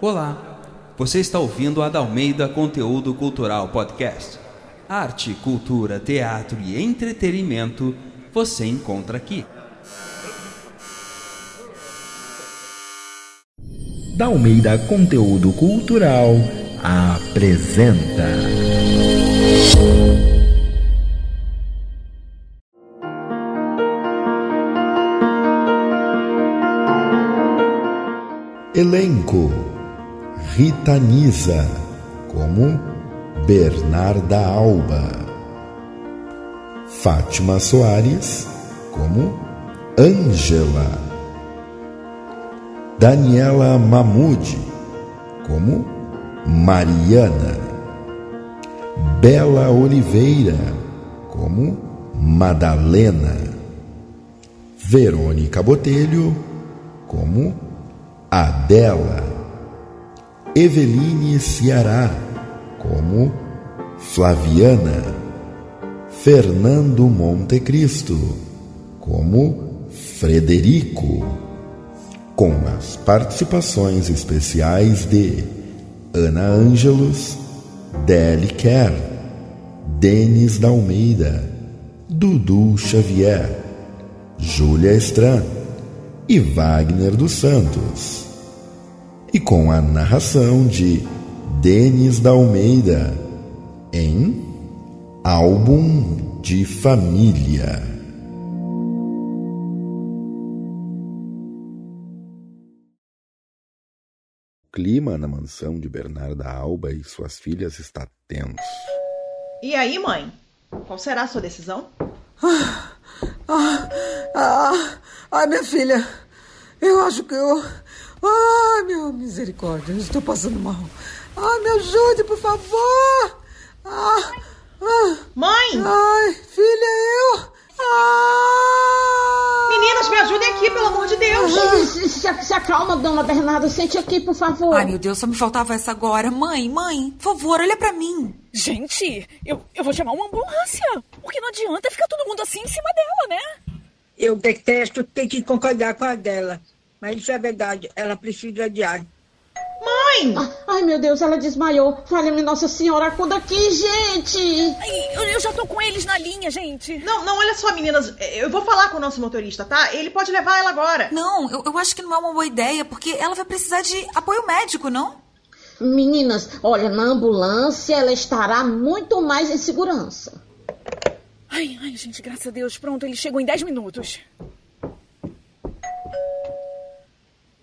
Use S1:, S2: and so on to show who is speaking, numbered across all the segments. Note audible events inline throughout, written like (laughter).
S1: Olá, você está ouvindo a Dalmeida Conteúdo Cultural Podcast. Arte, cultura, teatro e entretenimento você encontra aqui.
S2: Dalmeida Conteúdo Cultural apresenta. Elenco. Rita Nisa como Bernarda Alba, Fátima Soares como Ângela, Daniela Mamude como Mariana, Bela Oliveira como Madalena, Verônica Botelho como Adela, Eveline Ceará como Flaviana, Fernando Montecristo como Frederico, com as participações especiais de Ana Ângelos, Deli Kerr, Denis da Almeida, Dudu Xavier, Júlia Estran e Wagner dos Santos. E com a narração de Denis da Almeida em Álbum de Família. O clima na mansão de Bernarda Alba e suas filhas está tenso.
S3: E aí, mãe? Qual será a sua decisão?
S4: Ah, ah, ah, ai, minha filha, eu acho que eu. Ai, meu misericórdia, eu estou passando mal. Ai, me ajude, por favor. Ah,
S3: ah, Mãe!
S4: Ai, filha, eu. Ah!
S3: Meninas, me ajudem aqui, pelo amor de Deus!
S5: Se, se, se acalma, dona Bernarda. Sente aqui, por favor.
S6: Ai, meu Deus, só me faltava essa agora. Mãe, mãe, por favor, olha pra mim.
S7: Gente, eu, eu vou chamar uma ambulância. Porque não adianta ficar todo mundo assim em cima dela, né?
S8: Eu detesto ter que concordar com a dela. Mas isso é verdade. Ela precisa de ar.
S3: Mãe!
S5: Ah, ai, meu Deus, ela desmaiou. Falha-me Nossa Senhora, acuda aqui, gente!
S7: Ai, eu, eu, já tô com eles na linha, gente.
S3: Não, não, olha só, meninas. Eu vou falar com o nosso motorista, tá? Ele pode levar ela agora.
S6: Não, eu, eu acho que não é uma boa ideia, porque ela vai precisar de apoio médico, não?
S5: Meninas, olha, na ambulância ela estará muito mais em segurança.
S7: Ai, ai, gente, graças a Deus. Pronto, ele chegou em 10 minutos.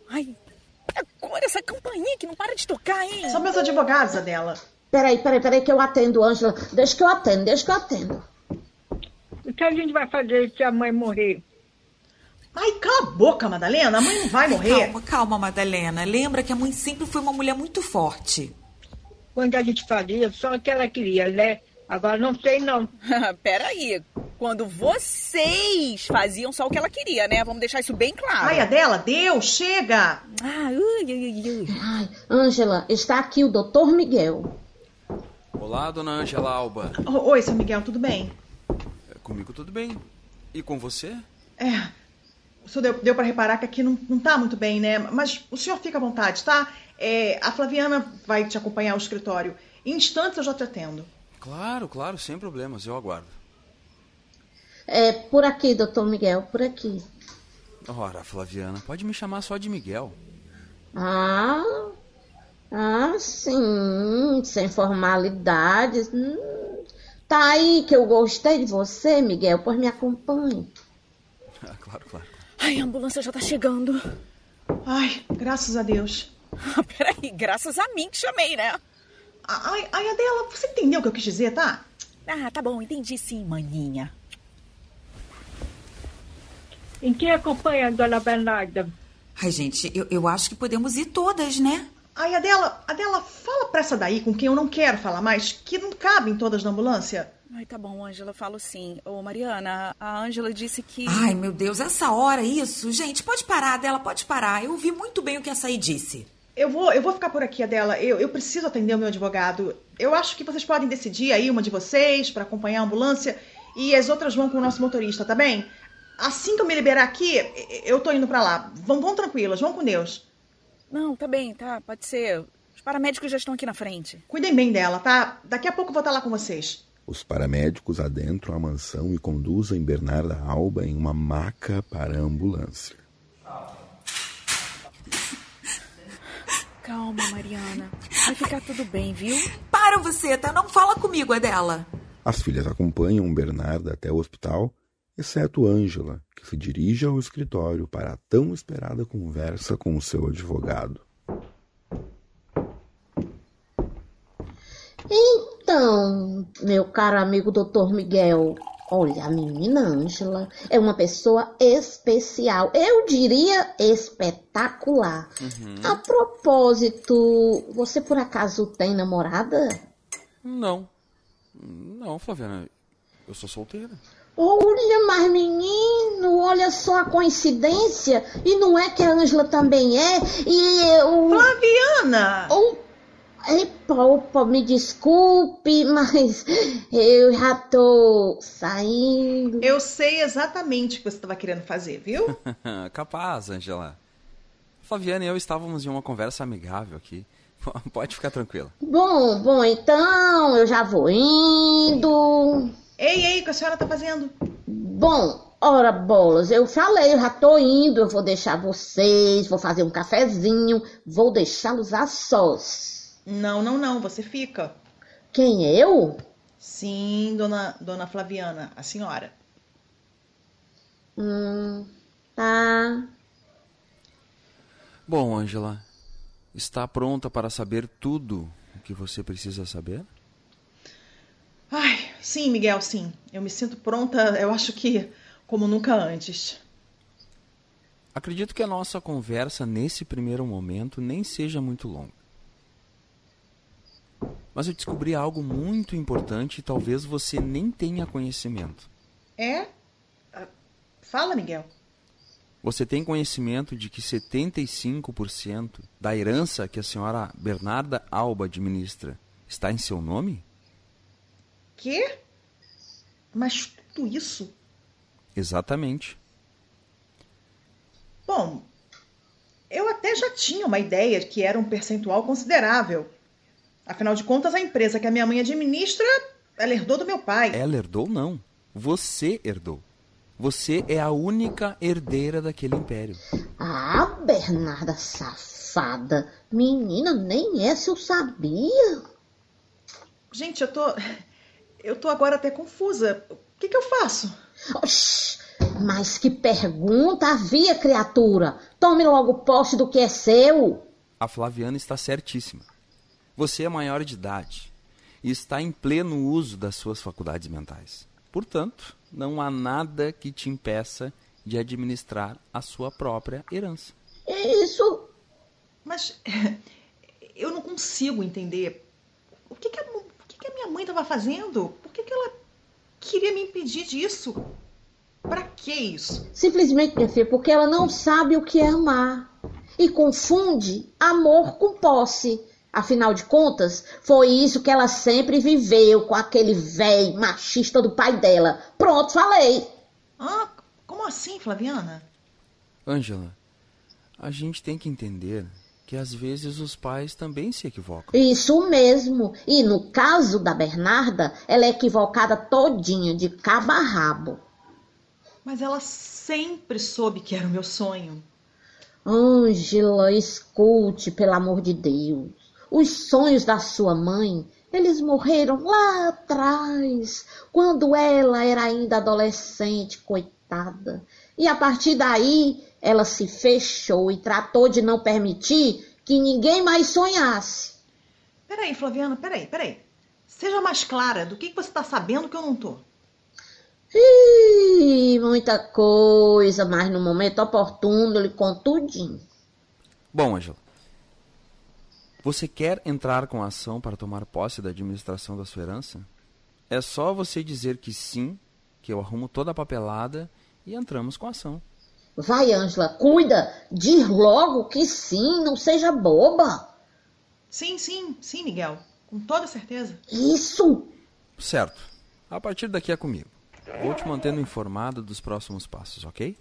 S7: Ai, agora essa campainha que não para de tocar, hein?
S3: São meus advogados, Adela.
S5: Peraí, peraí, peraí que eu atendo, Ângela. Deixa que eu atendo, deixa que eu atendo.
S8: O que a gente vai fazer se a mãe morrer?
S3: Ai, cala a boca, Madalena. A mãe não vai morrer.
S6: Calma, calma, Madalena. Lembra que a mãe sempre foi uma mulher muito forte.
S8: Quando a gente fazia, só o que ela queria, né? Agora não sei, não. (laughs)
S7: Peraí. Quando vocês faziam só o que ela queria, né? Vamos deixar isso bem claro.
S3: Ai, Adela, deu, chega!
S7: Ah, ui, ui, ui.
S5: Ai, Ângela, está aqui o doutor Miguel.
S9: Olá, dona Ângela Alba.
S3: Oi, seu Miguel, tudo bem?
S9: É, comigo tudo bem. E com você?
S3: É. O senhor deu, deu para reparar que aqui não, não tá muito bem, né? Mas o senhor fica à vontade, tá? É, a Flaviana vai te acompanhar ao escritório. Em instantes eu já te atendo.
S9: Claro, claro, sem problemas, eu aguardo.
S5: É por aqui, doutor Miguel, por aqui.
S9: Ora, Flaviana, pode me chamar só de Miguel.
S5: Ah, ah, sim, sem formalidades. Hum, tá aí que eu gostei de você, Miguel, pois me acompanhe.
S9: Ah, claro, claro.
S7: Ai, a ambulância já tá chegando.
S3: Ai, graças a Deus.
S7: Ah, peraí, graças a mim que chamei, né?
S3: Ai, ai, Adela, você entendeu o que eu quis dizer, tá?
S7: Ah, tá bom, entendi sim, maninha.
S8: Em quem acompanha a dona Bernarda?
S6: Ai, gente, eu, eu acho que podemos ir todas, né?
S3: Ai, Adela, Adela, fala pra essa daí com quem eu não quero falar mais, que não cabem todas na ambulância.
S7: Ai, tá bom, Ângela, falo sim. Ô, Mariana, a Ângela disse que.
S6: Ai, meu Deus, essa hora, isso? Gente, pode parar, Adela, pode parar. Eu ouvi muito bem o que essa aí disse.
S3: Eu vou, eu vou ficar por aqui, Adela. Eu, eu preciso atender o meu advogado. Eu acho que vocês podem decidir aí, uma de vocês, para acompanhar a ambulância, e as outras vão com o nosso motorista, tá bem? Assim que eu me liberar aqui, eu tô indo para lá. Vão, vão tranquilas, vão com Deus.
S7: Não, tá bem, tá. Pode ser. Os paramédicos já estão aqui na frente.
S3: Cuidem bem dela, tá? Daqui a pouco eu vou estar lá com vocês.
S2: Os paramédicos adentram a mansão e conduzem Bernarda Alba em uma maca para a ambulância.
S7: Calma, Mariana. Vai ficar tudo bem, viu?
S6: Para você, tá? Não fala comigo, é dela.
S2: As filhas acompanham Bernarda até o hospital, exceto Ângela, que se dirige ao escritório para a tão esperada conversa com o seu advogado.
S5: Então, meu caro amigo doutor Miguel, olha, a menina Ângela é uma pessoa especial, eu diria espetacular. A propósito, você por acaso tem namorada?
S9: Não. Não, Flaviana. Eu sou solteira.
S5: Olha, mas menino, olha só a coincidência. E não é que a Ângela também é? E eu.
S3: Flaviana!
S5: Oh, epa, opa, me desculpe, (laughs) mas eu já tô saindo.
S3: Eu sei exatamente o que você estava querendo fazer, viu? (laughs)
S9: Capaz, Angela. Flaviana e eu estávamos em uma conversa amigável aqui. (laughs) Pode ficar tranquila.
S5: Bom, bom, então eu já vou indo.
S3: Ei, ei, o que a senhora tá fazendo?
S5: Bom, ora bolas, eu falei, eu já tô indo, eu vou deixar vocês, vou fazer um cafezinho, vou deixá-los a sós.
S3: Não, não, não, você fica.
S5: Quem, eu?
S3: Sim, dona, dona Flaviana, a senhora.
S5: Hum, tá.
S9: Bom, Angela, está pronta para saber tudo o que você precisa saber?
S3: Ai, sim, Miguel, sim. Eu me sinto pronta, eu acho que como nunca antes.
S9: Acredito que a nossa conversa nesse primeiro momento nem seja muito longa. Mas eu descobri algo muito importante e talvez você nem tenha conhecimento.
S3: É? Ah, Fala, Miguel.
S9: Você tem conhecimento de que 75% da herança que a senhora Bernarda Alba administra está em seu nome?
S3: Quê? Mas tudo isso?
S9: Exatamente.
S3: Bom, eu até já tinha uma ideia de que era um percentual considerável. Afinal de contas, a empresa que a minha mãe administra, ela herdou do meu pai.
S9: Ela herdou, não. Você herdou. Você é a única herdeira daquele império.
S5: Ah, Bernarda safada. Menina, nem essa eu sabia.
S3: Gente, eu tô. (laughs) Eu tô agora até confusa. O que, que eu faço?
S5: Oxi, mas que pergunta havia, criatura. Tome logo posse do que é seu.
S9: A Flaviana está certíssima. Você é maior de idade e está em pleno uso das suas faculdades mentais. Portanto, não há nada que te impeça de administrar a sua própria herança.
S5: Isso.
S3: Mas (laughs) eu não consigo entender. O que, que, a, o que, que a minha mãe estava fazendo? Por que, que ela queria me impedir disso? Pra que isso?
S5: Simplesmente, minha filha, porque ela não sabe o que é amar. E confunde amor com posse. Afinal de contas, foi isso que ela sempre viveu com aquele velho machista do pai dela. Pronto, falei.
S3: Ah, como assim, Flaviana?
S9: Ângela, a gente tem que entender que às vezes os pais também se equivocam.
S5: Isso mesmo. E no caso da Bernarda, ela é equivocada todinha, de cabo a rabo.
S3: Mas ela sempre soube que era o meu sonho.
S5: Ângela, escute, pelo amor de Deus. Os sonhos da sua mãe, eles morreram lá atrás, quando ela era ainda adolescente, coitada. E a partir daí, ela se fechou e tratou de não permitir que ninguém mais sonhasse.
S3: Peraí, Flaviana, peraí, peraí. Seja mais clara do que que você está sabendo que eu não tô.
S5: Ih, muita coisa, mas no momento oportuno eu lhe conto tudinho.
S9: Bom, Ângela, você quer entrar com a ação para tomar posse da administração da sua herança? É só você dizer que sim, que eu arrumo toda a papelada e entramos com a ação.
S5: Vai, Ângela, cuida, diz logo que sim, não seja boba.
S3: Sim, sim, sim, Miguel. Com toda certeza.
S5: Isso!
S9: Certo. A partir daqui é comigo. Vou te mantendo informado dos próximos passos, ok?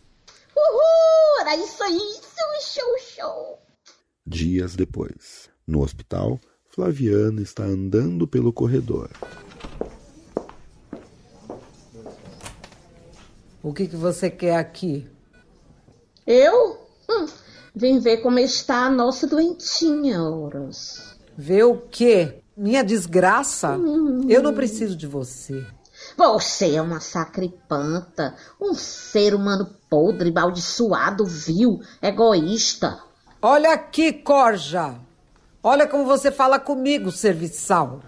S5: Uhul! Era isso aí, isso, show, show.
S2: Dias depois, no hospital, Flaviana está andando pelo corredor.
S4: O que, que você quer aqui?
S5: Eu? Hum, vim ver como está a nossa doentinha, Horus.
S4: Ver o quê? Minha desgraça? Eu não preciso de você.
S5: Você é uma sacripanta, um ser humano podre, maldiçoado, vil, egoísta.
S4: Olha aqui, Corja. Olha como você fala comigo, serviçal.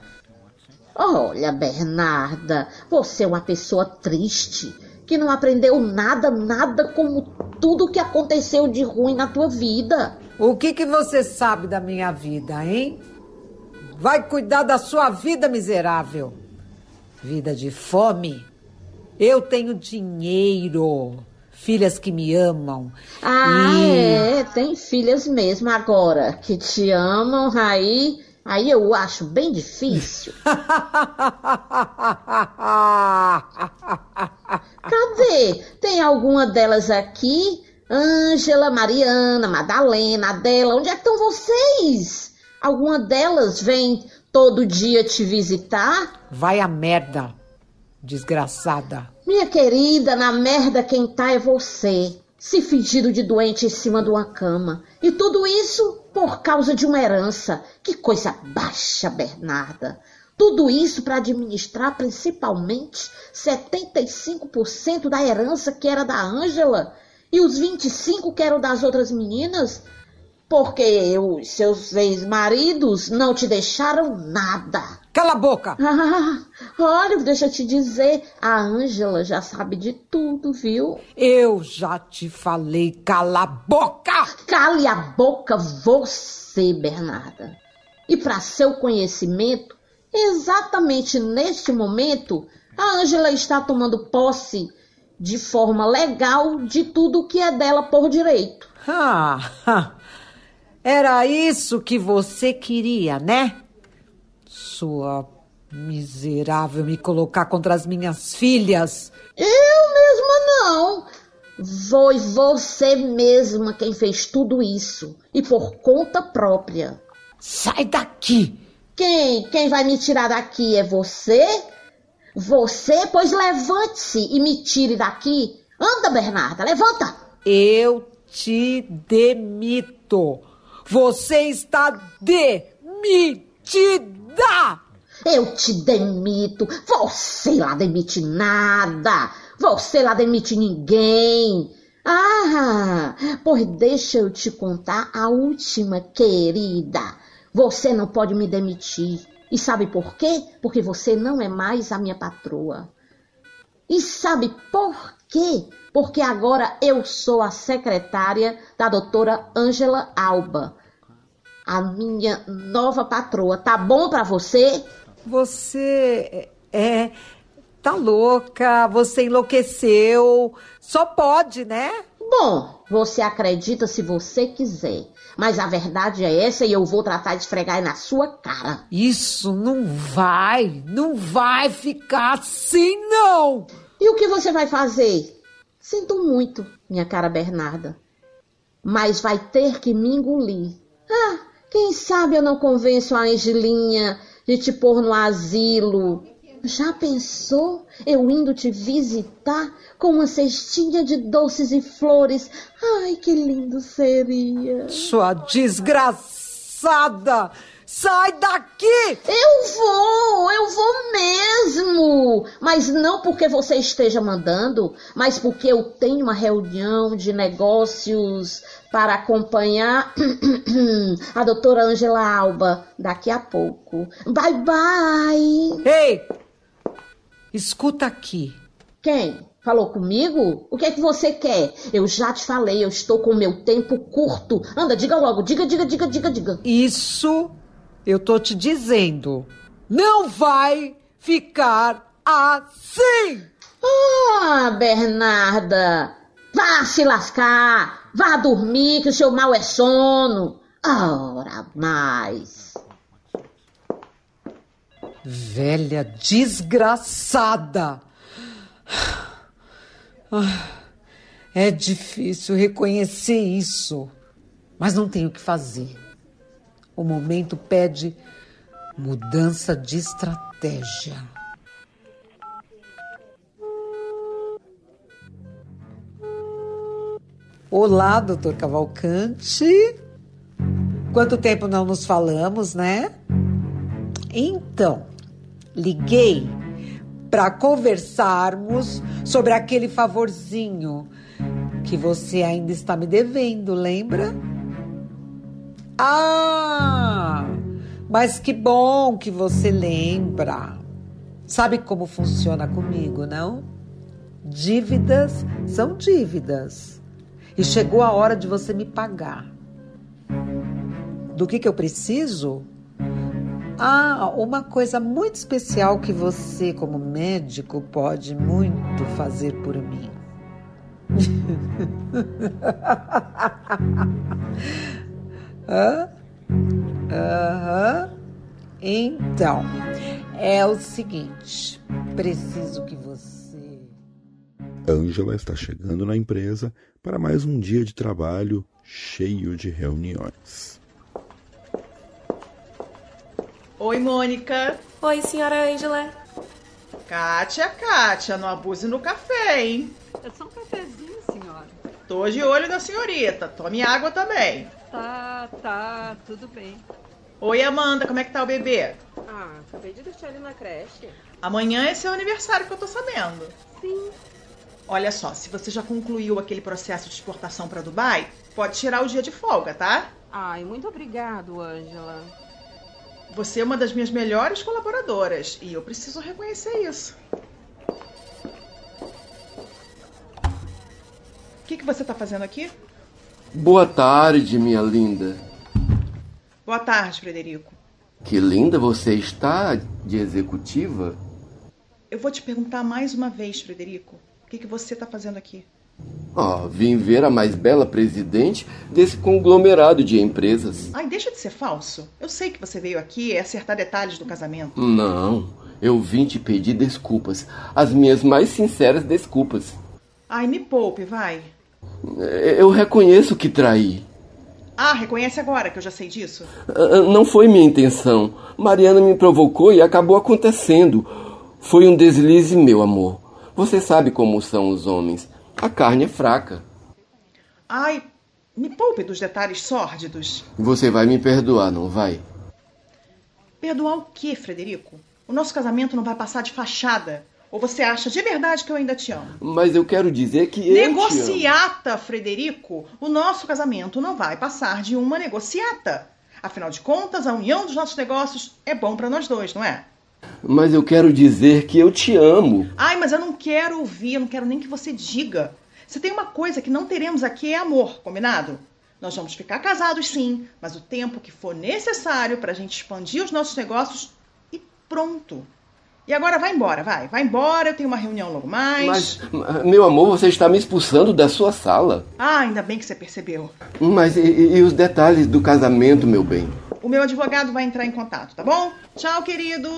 S5: Olha, Bernarda, você é uma pessoa triste, que não aprendeu nada, nada como tudo que aconteceu de ruim na tua vida.
S4: O que, que você sabe da minha vida, hein? Vai cuidar da sua vida miserável. Vida de fome. Eu tenho dinheiro. Filhas que me amam.
S5: Ah,
S4: e...
S5: é, tem filhas mesmo agora que te amam, aí, aí eu acho bem difícil. (laughs) Cadê? Tem alguma delas aqui? Ângela, Mariana, Madalena, Adela, onde é que estão vocês? Alguma delas vem todo dia te visitar?
S4: Vai a merda, desgraçada.
S5: Minha querida, na merda quem tá é você. Se fingindo de doente em cima de uma cama. E tudo isso por causa de uma herança. Que coisa baixa, Bernarda. Tudo isso para administrar principalmente 75% da herança que era da Ângela e os 25 que eram das outras meninas, porque os seus ex-maridos não te deixaram nada.
S4: Cala a boca!
S5: Ah, (laughs) olha, deixa eu te dizer, a Ângela já sabe de tudo, viu?
S4: Eu já te falei, cala a boca!
S5: Cale a boca você, Bernarda. E para seu conhecimento, exatamente neste momento, a Ângela está tomando posse de forma legal de tudo que é dela por direito.
S4: Ah, (laughs) era isso que você queria, né? Sua miserável me colocar contra as minhas filhas.
S5: Eu mesma não. Foi você mesma quem fez tudo isso. E por conta própria.
S4: Sai daqui!
S5: Quem? Quem vai me tirar daqui é você? Você? Pois levante-se e me tire daqui. Anda, Bernarda, levanta.
S4: Eu te demito. Você está demitida.
S5: Eu te demito. Você lá demite nada. Você lá demite ninguém. Ah, pois deixa eu te contar a última, querida. Você não pode me demitir. E sabe por quê? Porque você não é mais a minha patroa. E sabe por quê? Porque agora eu sou a secretária da doutora Ângela Alba, a minha nova patroa. Tá bom para você?
S4: Você é tá louca, você enlouqueceu. Só pode, né?
S5: Bom, você acredita se você quiser. Mas a verdade é essa e eu vou tratar de esfregar na sua cara.
S4: Isso não vai, não vai ficar assim, não!
S5: E o que você vai fazer? Sinto muito, minha cara Bernarda. Mas vai ter que me engolir. Ah, quem sabe eu não convenço a Angelinha de te pôr no asilo. Já pensou eu indo te visitar com uma cestinha de doces e flores? Ai, que lindo seria.
S4: Sua desgraçada! Sai daqui!
S5: Eu vou, eu vou mesmo! Mas não porque você esteja mandando, mas porque eu tenho uma reunião de negócios para acompanhar (clears throat) a doutora Angela Alba daqui a pouco. Bye, bye!
S4: Ei! Escuta aqui.
S5: Quem? Falou comigo? O que é que você quer? Eu já te falei, eu estou com o meu tempo curto. Anda, diga logo, diga, diga, diga, diga, diga.
S4: Isso eu tô te dizendo. Não vai ficar assim!
S5: Ah, Bernarda! Vá se lascar! Vá dormir, que o seu mal é sono! Ora mais!
S4: Velha desgraçada! É difícil reconhecer isso. Mas não tenho o que fazer. O momento pede mudança de estratégia. Olá, doutor Cavalcante. Quanto tempo não nos falamos, né? Então, liguei para conversarmos sobre aquele favorzinho que você ainda está me devendo, lembra? Ah, mas que bom que você lembra. Sabe como funciona comigo, não? Dívidas são dívidas. E chegou a hora de você me pagar. Do que, que eu preciso? Ah, uma coisa muito especial que você, como médico, pode muito fazer por mim. (laughs) Hã? Aham. Então, é o seguinte: preciso que você.
S2: Ângela está chegando na empresa para mais um dia de trabalho cheio de reuniões.
S3: Oi, Mônica.
S10: Oi, senhora Ângela.
S3: Kátia, Kátia, não abuse no café, hein?
S11: É só um cafezinho, senhora.
S3: Tô de olho na senhorita. Tome água também.
S11: Tá, tá, tudo bem.
S3: Oi, Amanda, como é que tá o bebê?
S11: Ah, acabei de deixar ele na creche.
S3: Amanhã é seu aniversário que eu tô sabendo.
S11: Sim.
S3: Olha só, se você já concluiu aquele processo de exportação para Dubai, pode tirar o dia de folga, tá?
S11: Ai, muito obrigado, Ângela.
S3: Você é uma das minhas melhores colaboradoras e eu preciso reconhecer isso. O que, que você tá fazendo aqui?
S12: Boa tarde, minha linda.
S3: Boa tarde, Frederico.
S12: Que linda você está de executiva.
S3: Eu vou te perguntar mais uma vez, Frederico. O que, que você está fazendo aqui?
S12: Oh, vim ver a mais bela presidente desse conglomerado de empresas.
S3: Ai, deixa de ser falso. Eu sei que você veio aqui acertar detalhes do casamento.
S12: Não, eu vim te pedir desculpas. As minhas mais sinceras desculpas.
S3: Ai, me poupe, vai.
S12: Eu reconheço que traí.
S3: Ah, reconhece agora que eu já sei disso?
S12: Não foi minha intenção. Mariana me provocou e acabou acontecendo. Foi um deslize, meu amor. Você sabe como são os homens. A carne é fraca.
S3: Ai, me poupe dos detalhes sórdidos.
S12: Você vai me perdoar, não vai?
S3: Perdoar o quê, Frederico? O nosso casamento não vai passar de fachada. Ou você acha de verdade que eu ainda te amo?
S12: Mas eu quero dizer que
S3: Negociata, Frederico! O nosso casamento não vai passar de uma negociata. Afinal de contas, a união dos nossos negócios é bom para nós dois, não é?
S12: Mas eu quero dizer que eu te amo.
S3: Ai, mas eu não quero ouvir, eu não quero nem que você diga. Se tem uma coisa que não teremos aqui é amor, combinado? Nós vamos ficar casados sim, mas o tempo que for necessário para a gente expandir os nossos negócios e pronto. E agora vai embora, vai. Vai embora, eu tenho uma reunião logo mais.
S12: Mas, meu amor, você está me expulsando da sua sala.
S3: Ah, ainda bem que você percebeu.
S12: Mas e, e os detalhes do casamento, meu bem?
S3: O meu advogado vai entrar em contato, tá bom? Tchau, querido.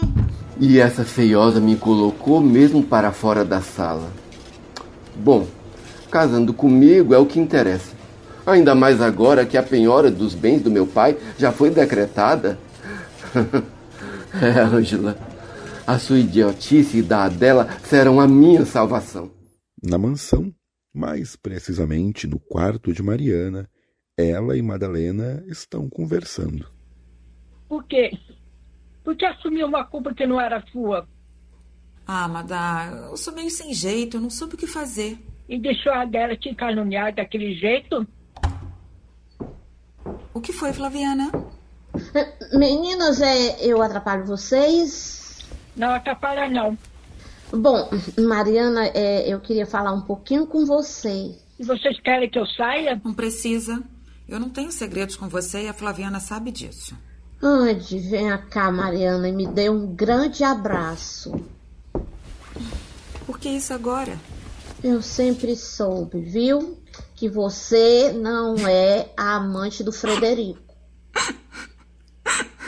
S12: E essa feiosa me colocou mesmo para fora da sala. Bom, casando comigo é o que interessa. Ainda mais agora que a penhora dos bens do meu pai já foi decretada. (laughs) é, Ângela. A sua idiotice e da dela serão a minha salvação.
S2: Na mansão, mais precisamente no quarto de Mariana, ela e Madalena estão conversando.
S8: Por quê? Por que assumiu uma culpa que não era sua?
S6: Ah, Madá, eu sou meio sem jeito, eu não soube o que fazer.
S8: E deixou a dela te caluniar daquele jeito?
S6: O que foi, Flaviana?
S5: Meninas, é, eu atrapalho vocês?
S8: Não atrapalha, não.
S5: Bom, Mariana, é, eu queria falar um pouquinho com você.
S8: E vocês querem que eu saia?
S6: Não precisa. Eu não tenho segredos com você e a Flaviana sabe disso.
S5: Ande, venha cá, Mariana, e me dê um grande abraço.
S6: Por que isso agora?
S5: Eu sempre soube, viu? Que você não é a amante do Frederico.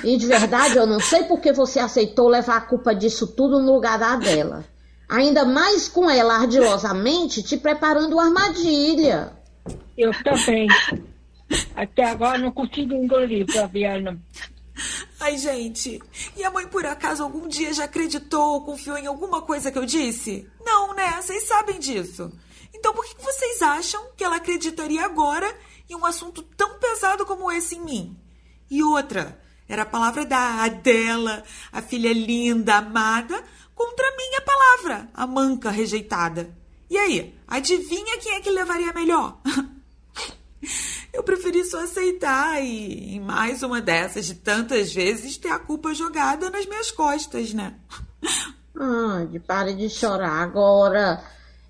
S5: E de verdade, eu não sei por que você aceitou levar a culpa disso tudo no lugar da dela. Ainda mais com ela ardilosamente te preparando uma armadilha.
S8: Eu também. Até agora não consigo engolir, Flaviana.
S6: Ai, gente, e a mãe por acaso algum dia já acreditou ou confiou em alguma coisa que eu disse? Não, né? Vocês sabem disso. Então por que vocês acham que ela acreditaria agora em um assunto tão pesado como esse em mim? E outra, era a palavra da Adela, a filha linda, amada, contra a minha palavra, a manca rejeitada. E aí, adivinha quem é que levaria melhor? (laughs) Eu preferi só aceitar e, em mais uma dessas de tantas vezes, ter a culpa jogada nas minhas costas, né?
S5: Ai, pare de chorar agora.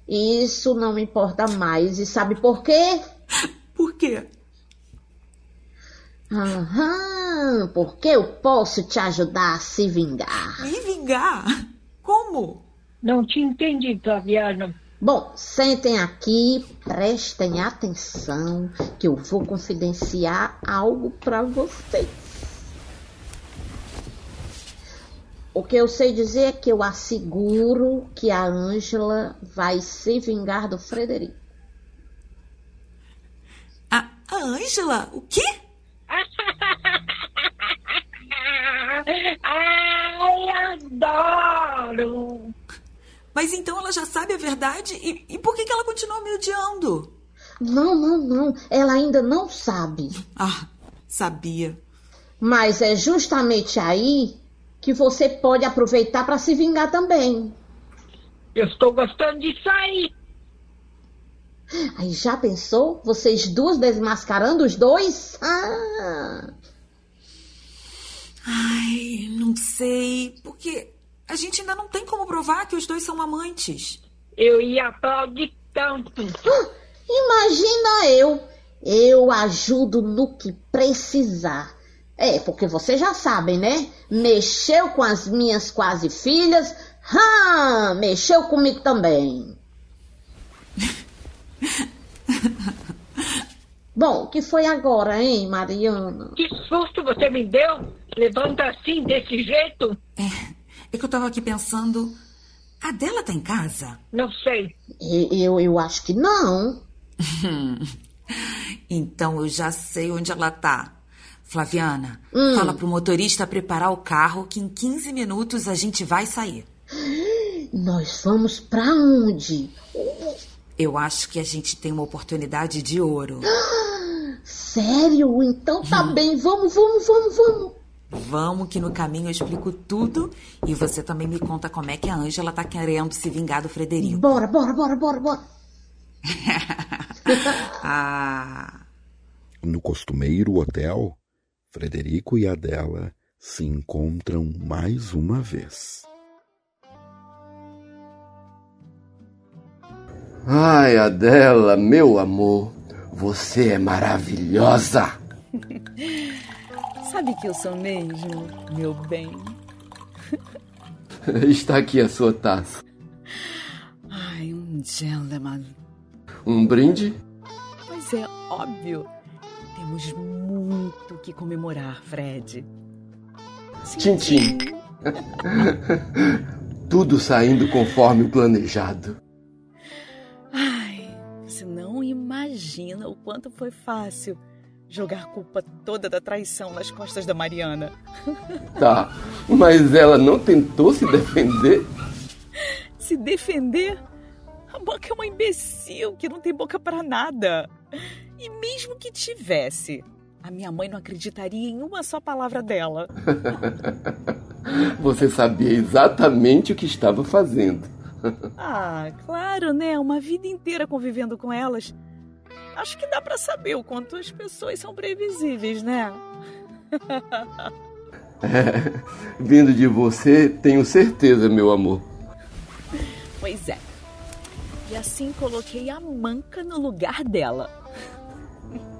S5: Isso não me importa mais. E sabe por quê?
S6: Por quê?
S5: Aham, porque eu posso te ajudar a se vingar.
S6: Me vingar? Como?
S8: Não te entendi, Flaviana.
S5: Bom, sentem aqui, prestem atenção, que eu vou confidenciar algo para vocês. O que eu sei dizer é que eu asseguro que a Ângela vai se vingar do Frederico.
S6: A Ângela? O quê?
S8: Ai, adoro!
S6: Mas então ela já sabe a verdade? E, e por que, que ela continua me odiando?
S5: Não, não, não. Ela ainda não sabe.
S6: Ah, sabia.
S5: Mas é justamente aí que você pode aproveitar para se vingar também.
S8: Eu estou gostando disso aí.
S5: Aí já pensou? Vocês duas desmascarando os dois? Ah!
S6: Ai, não sei. Porque a gente ainda não tem como provar que os dois são amantes.
S8: Eu ia aplaudir tanto.
S5: Imagina eu. Eu ajudo no que precisar. É, porque vocês já sabem, né? Mexeu com as minhas quase filhas. Hã, mexeu comigo também. Bom, o que foi agora, hein, Mariana?
S8: Que susto você me deu? Levanta assim, desse jeito?
S6: É, é que eu tava aqui pensando. A dela tá em casa?
S8: Não sei.
S5: Eu, eu acho que não. (laughs)
S6: então eu já sei onde ela tá. Flaviana, hum. fala pro motorista preparar o carro que em 15 minutos a gente vai sair. (gasps)
S5: Nós vamos pra onde?
S6: Eu acho que a gente tem uma oportunidade de ouro. (gasps)
S5: Sério? Então tá hum. bem. Vamos, vamos, vamos, vamos.
S6: Vamos que no caminho eu explico tudo e você também me conta como é que a Ângela tá querendo se vingar do Frederico.
S5: Bora, bora, bora, bora, bora. (laughs)
S6: ah.
S2: No costumeiro hotel, Frederico e Adela se encontram mais uma vez.
S12: Ai, Adela, meu amor, você é maravilhosa. (laughs)
S7: Sabe que eu sou mesmo, meu bem? (laughs)
S12: Está aqui a sua taça.
S7: Ai, um gentleman.
S12: Um brinde?
S7: Pois é, óbvio. Temos muito que comemorar, Fred.
S12: Tintim. (laughs) Tudo saindo conforme o planejado.
S7: Imagina o quanto foi fácil jogar a culpa toda da traição nas costas da Mariana.
S12: Tá, mas ela não tentou se defender?
S7: Se defender? A boca é uma imbecil que não tem boca para nada. E mesmo que tivesse, a minha mãe não acreditaria em uma só palavra dela. (laughs)
S12: Você sabia exatamente o que estava fazendo.
S7: ah, claro, né? Uma vida inteira convivendo com elas. Acho que dá para saber o quanto as pessoas são previsíveis, né?
S12: é, (laughs) vindo de você, tenho certeza, meu amor.
S7: Pois é. E assim coloquei a manca no lugar dela.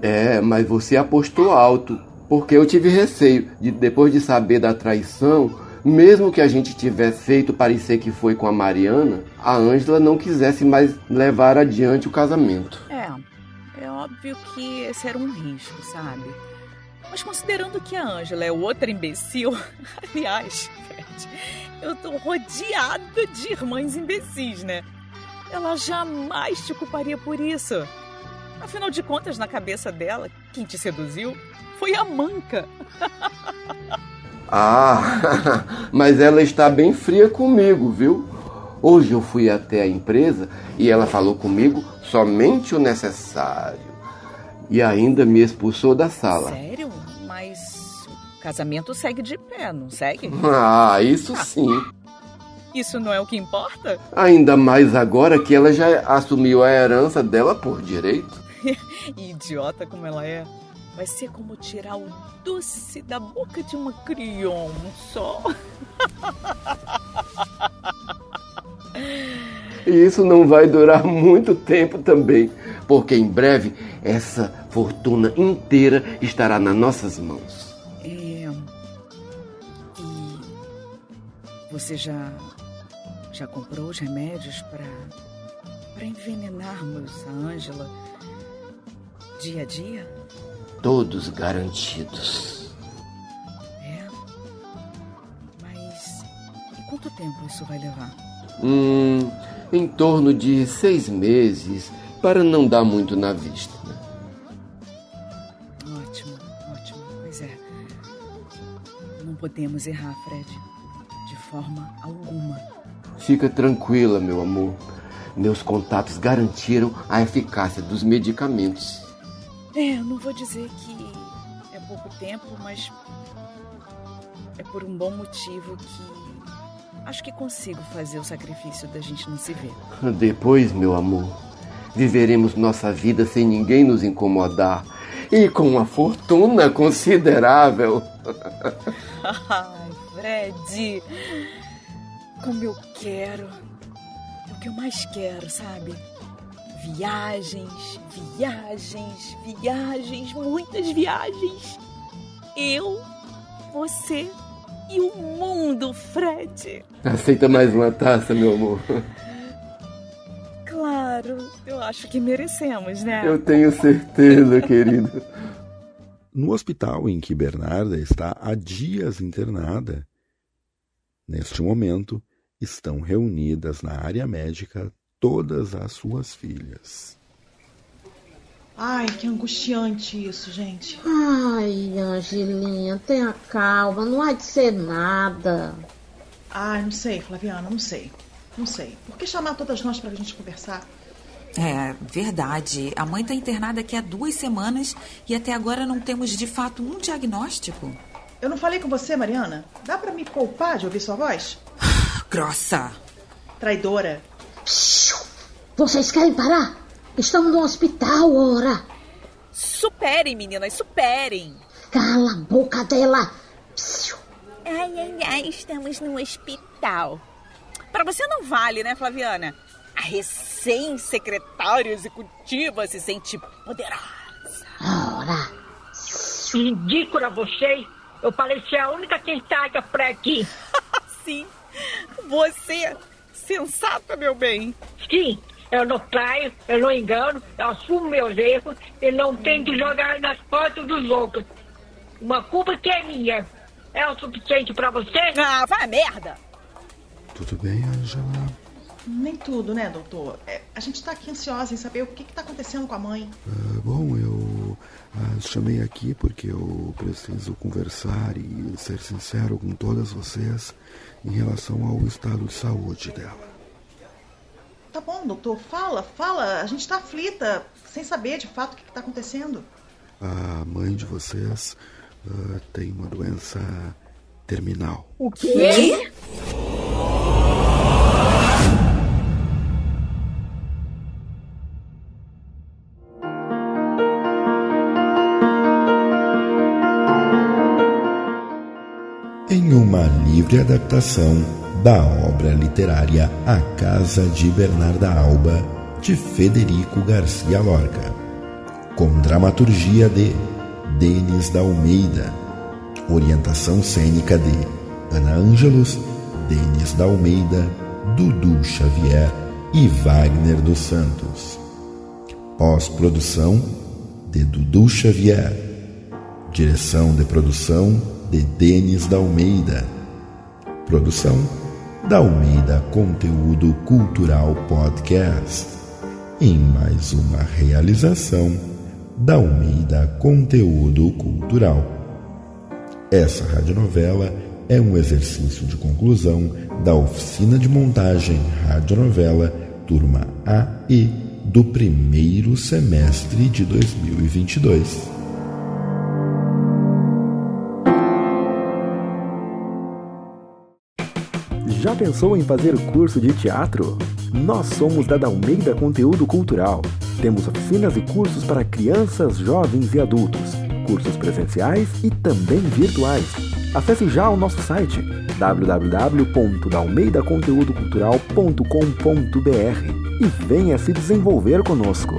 S12: É, mas você apostou alto, porque eu tive receio de depois de saber da traição, mesmo que a gente tivesse feito parecer que foi com a Mariana, a Ângela não quisesse mais levar adiante o casamento.
S7: É, óbvio que esse era um risco, sabe? Mas considerando que a Ângela é outra imbecil, (laughs) aliás, Fred, eu tô rodeada de irmãs imbecis, né? Ela jamais te culparia por isso. Afinal de contas, na cabeça dela, Quem te seduziu foi a manca. (laughs)
S12: Ah, (laughs) mas ela está bem fria comigo, viu? Hoje eu fui até a empresa e ela falou comigo somente o necessário. E ainda me expulsou da sala.
S7: Sério? Mas o casamento segue de pé, não segue? (laughs)
S12: Ah, isso sim.
S7: Isso não é o que importa?
S12: Ainda mais agora que ela já assumiu a herança dela por direito. (laughs)
S7: Idiota como ela é. Vai ser como tirar o doce da boca de uma criança. (laughs)
S12: E isso não vai durar muito tempo também, porque em breve essa fortuna inteira estará nas nossas mãos.
S7: É. E você já já comprou os remédios para para envenenarmos a Ângela dia a dia?
S12: Todos garantidos.
S7: É. Mas e quanto tempo isso vai levar?
S12: Hum, em torno de seis meses, para não dar muito na vista. Né?
S7: Ótimo, ótimo. Pois é. Não podemos errar, Fred. De forma alguma.
S12: Fica tranquila, meu amor. Meus contatos garantiram a eficácia dos medicamentos.
S7: É, eu não vou dizer que é pouco tempo, mas é por um bom motivo que acho que consigo fazer o sacrifício da gente não se ver. (laughs)
S12: Depois, meu amor, viveremos nossa vida sem ninguém nos incomodar e com uma fortuna considerável. (laughs)
S7: Ai, Fred, como eu quero. É o que eu mais quero, sabe? Viagens, viagens, viagens, muitas viagens. Eu, você e o mundo, Fred.
S12: Aceita mais uma taça, meu amor.
S7: Claro, eu acho que merecemos, né?
S12: Eu tenho certeza, querido.
S2: No hospital em que Bernarda está há dias internada, neste momento estão reunidas na área médica todas as suas filhas.
S3: Ai, que angustiante isso, gente.
S5: Ai, Angelinha, tenha calma, não há de ser nada.
S3: Ai, não sei, Flaviana, não sei. Não sei. Por que chamar todas nós pra gente conversar?
S6: É, verdade. A mãe tá internada aqui há duas semanas e até agora não temos de fato um diagnóstico.
S3: Eu não falei com você, Mariana? Dá pra me poupar de ouvir sua voz? (sighs)
S6: Grossa.
S3: Traidora.
S5: Vocês querem parar? Estamos no hospital, ora.
S7: Superem, meninas, superem.
S5: Cala a boca dela.
S7: Ai, ai, ai, estamos no hospital. Para você não vale, né, Flaviana? A recém-secretária executiva se sente poderosa.
S5: Ora.
S8: Ridícula vocês. Eu parecia a única tentada por aqui. (laughs)
S7: Sim, você, sensata, meu bem.
S8: Sim, eu não traio, eu não engano, eu assumo meus erros e não tento jogar nas costas dos outros. Uma culpa que é minha. É o suficiente pra você?
S7: Ah, vai a merda!
S2: Tudo bem, Angela?
S3: Nem tudo, né, doutor? É, a gente tá aqui ansiosa em saber o que, que tá acontecendo com a mãe.
S2: Ah, bom, eu ah, chamei aqui porque eu preciso conversar e ser sincero com todas vocês em relação ao estado de saúde dela.
S3: Tá bom, doutor, fala, fala. A gente tá aflita, sem saber de fato o que, que tá acontecendo.
S2: A mãe de vocês ah, tem uma doença terminal.
S8: O quê?
S2: Em uma livre adaptação da obra literária A Casa de Bernarda Alba, de Federico Garcia Lorca, com dramaturgia de Denis da Almeida, orientação cênica de Ana Ângelos, Denis da Almeida, Dudu Xavier e Wagner dos Santos. Pós-produção de Dudu Xavier. Direção de produção de Denis da Almeida. Produção da Almeida Conteúdo Cultural Podcast. Em mais uma realização da Almeida Conteúdo Cultural. Essa radionovela é um exercício de conclusão da oficina de montagem radionovela turma A e do primeiro semestre de 2022.
S10: Já pensou em fazer curso de teatro? Nós somos da Dalmeida Conteúdo Cultural. Temos oficinas e cursos para crianças, jovens e adultos, cursos presenciais e também virtuais. Acesse já o nosso site www.dalmeidaconteudocultural.com.br e venha se desenvolver conosco.